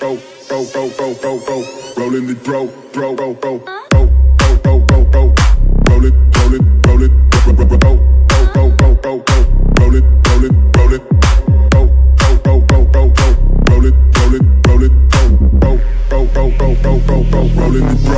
Roll, roll, roll, roll, roll, roll. Rolling the roll, roll, roll, roll. Roll, roll, roll, roll, it, roll it, roll it. Roll, roll, roll, roll, roll, roll, roll. Roll it, roll it, roll it. Roll, roll, roll, roll, roll, roll. Roll it, roll it, roll it. Roll, roll, roll, roll, roll, roll, roll. Rolling the roll,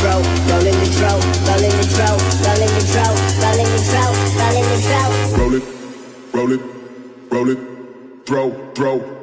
drought, rolling the drought, rolling rolling rolling rolling the drought. Roll it, roll it, throw, throw.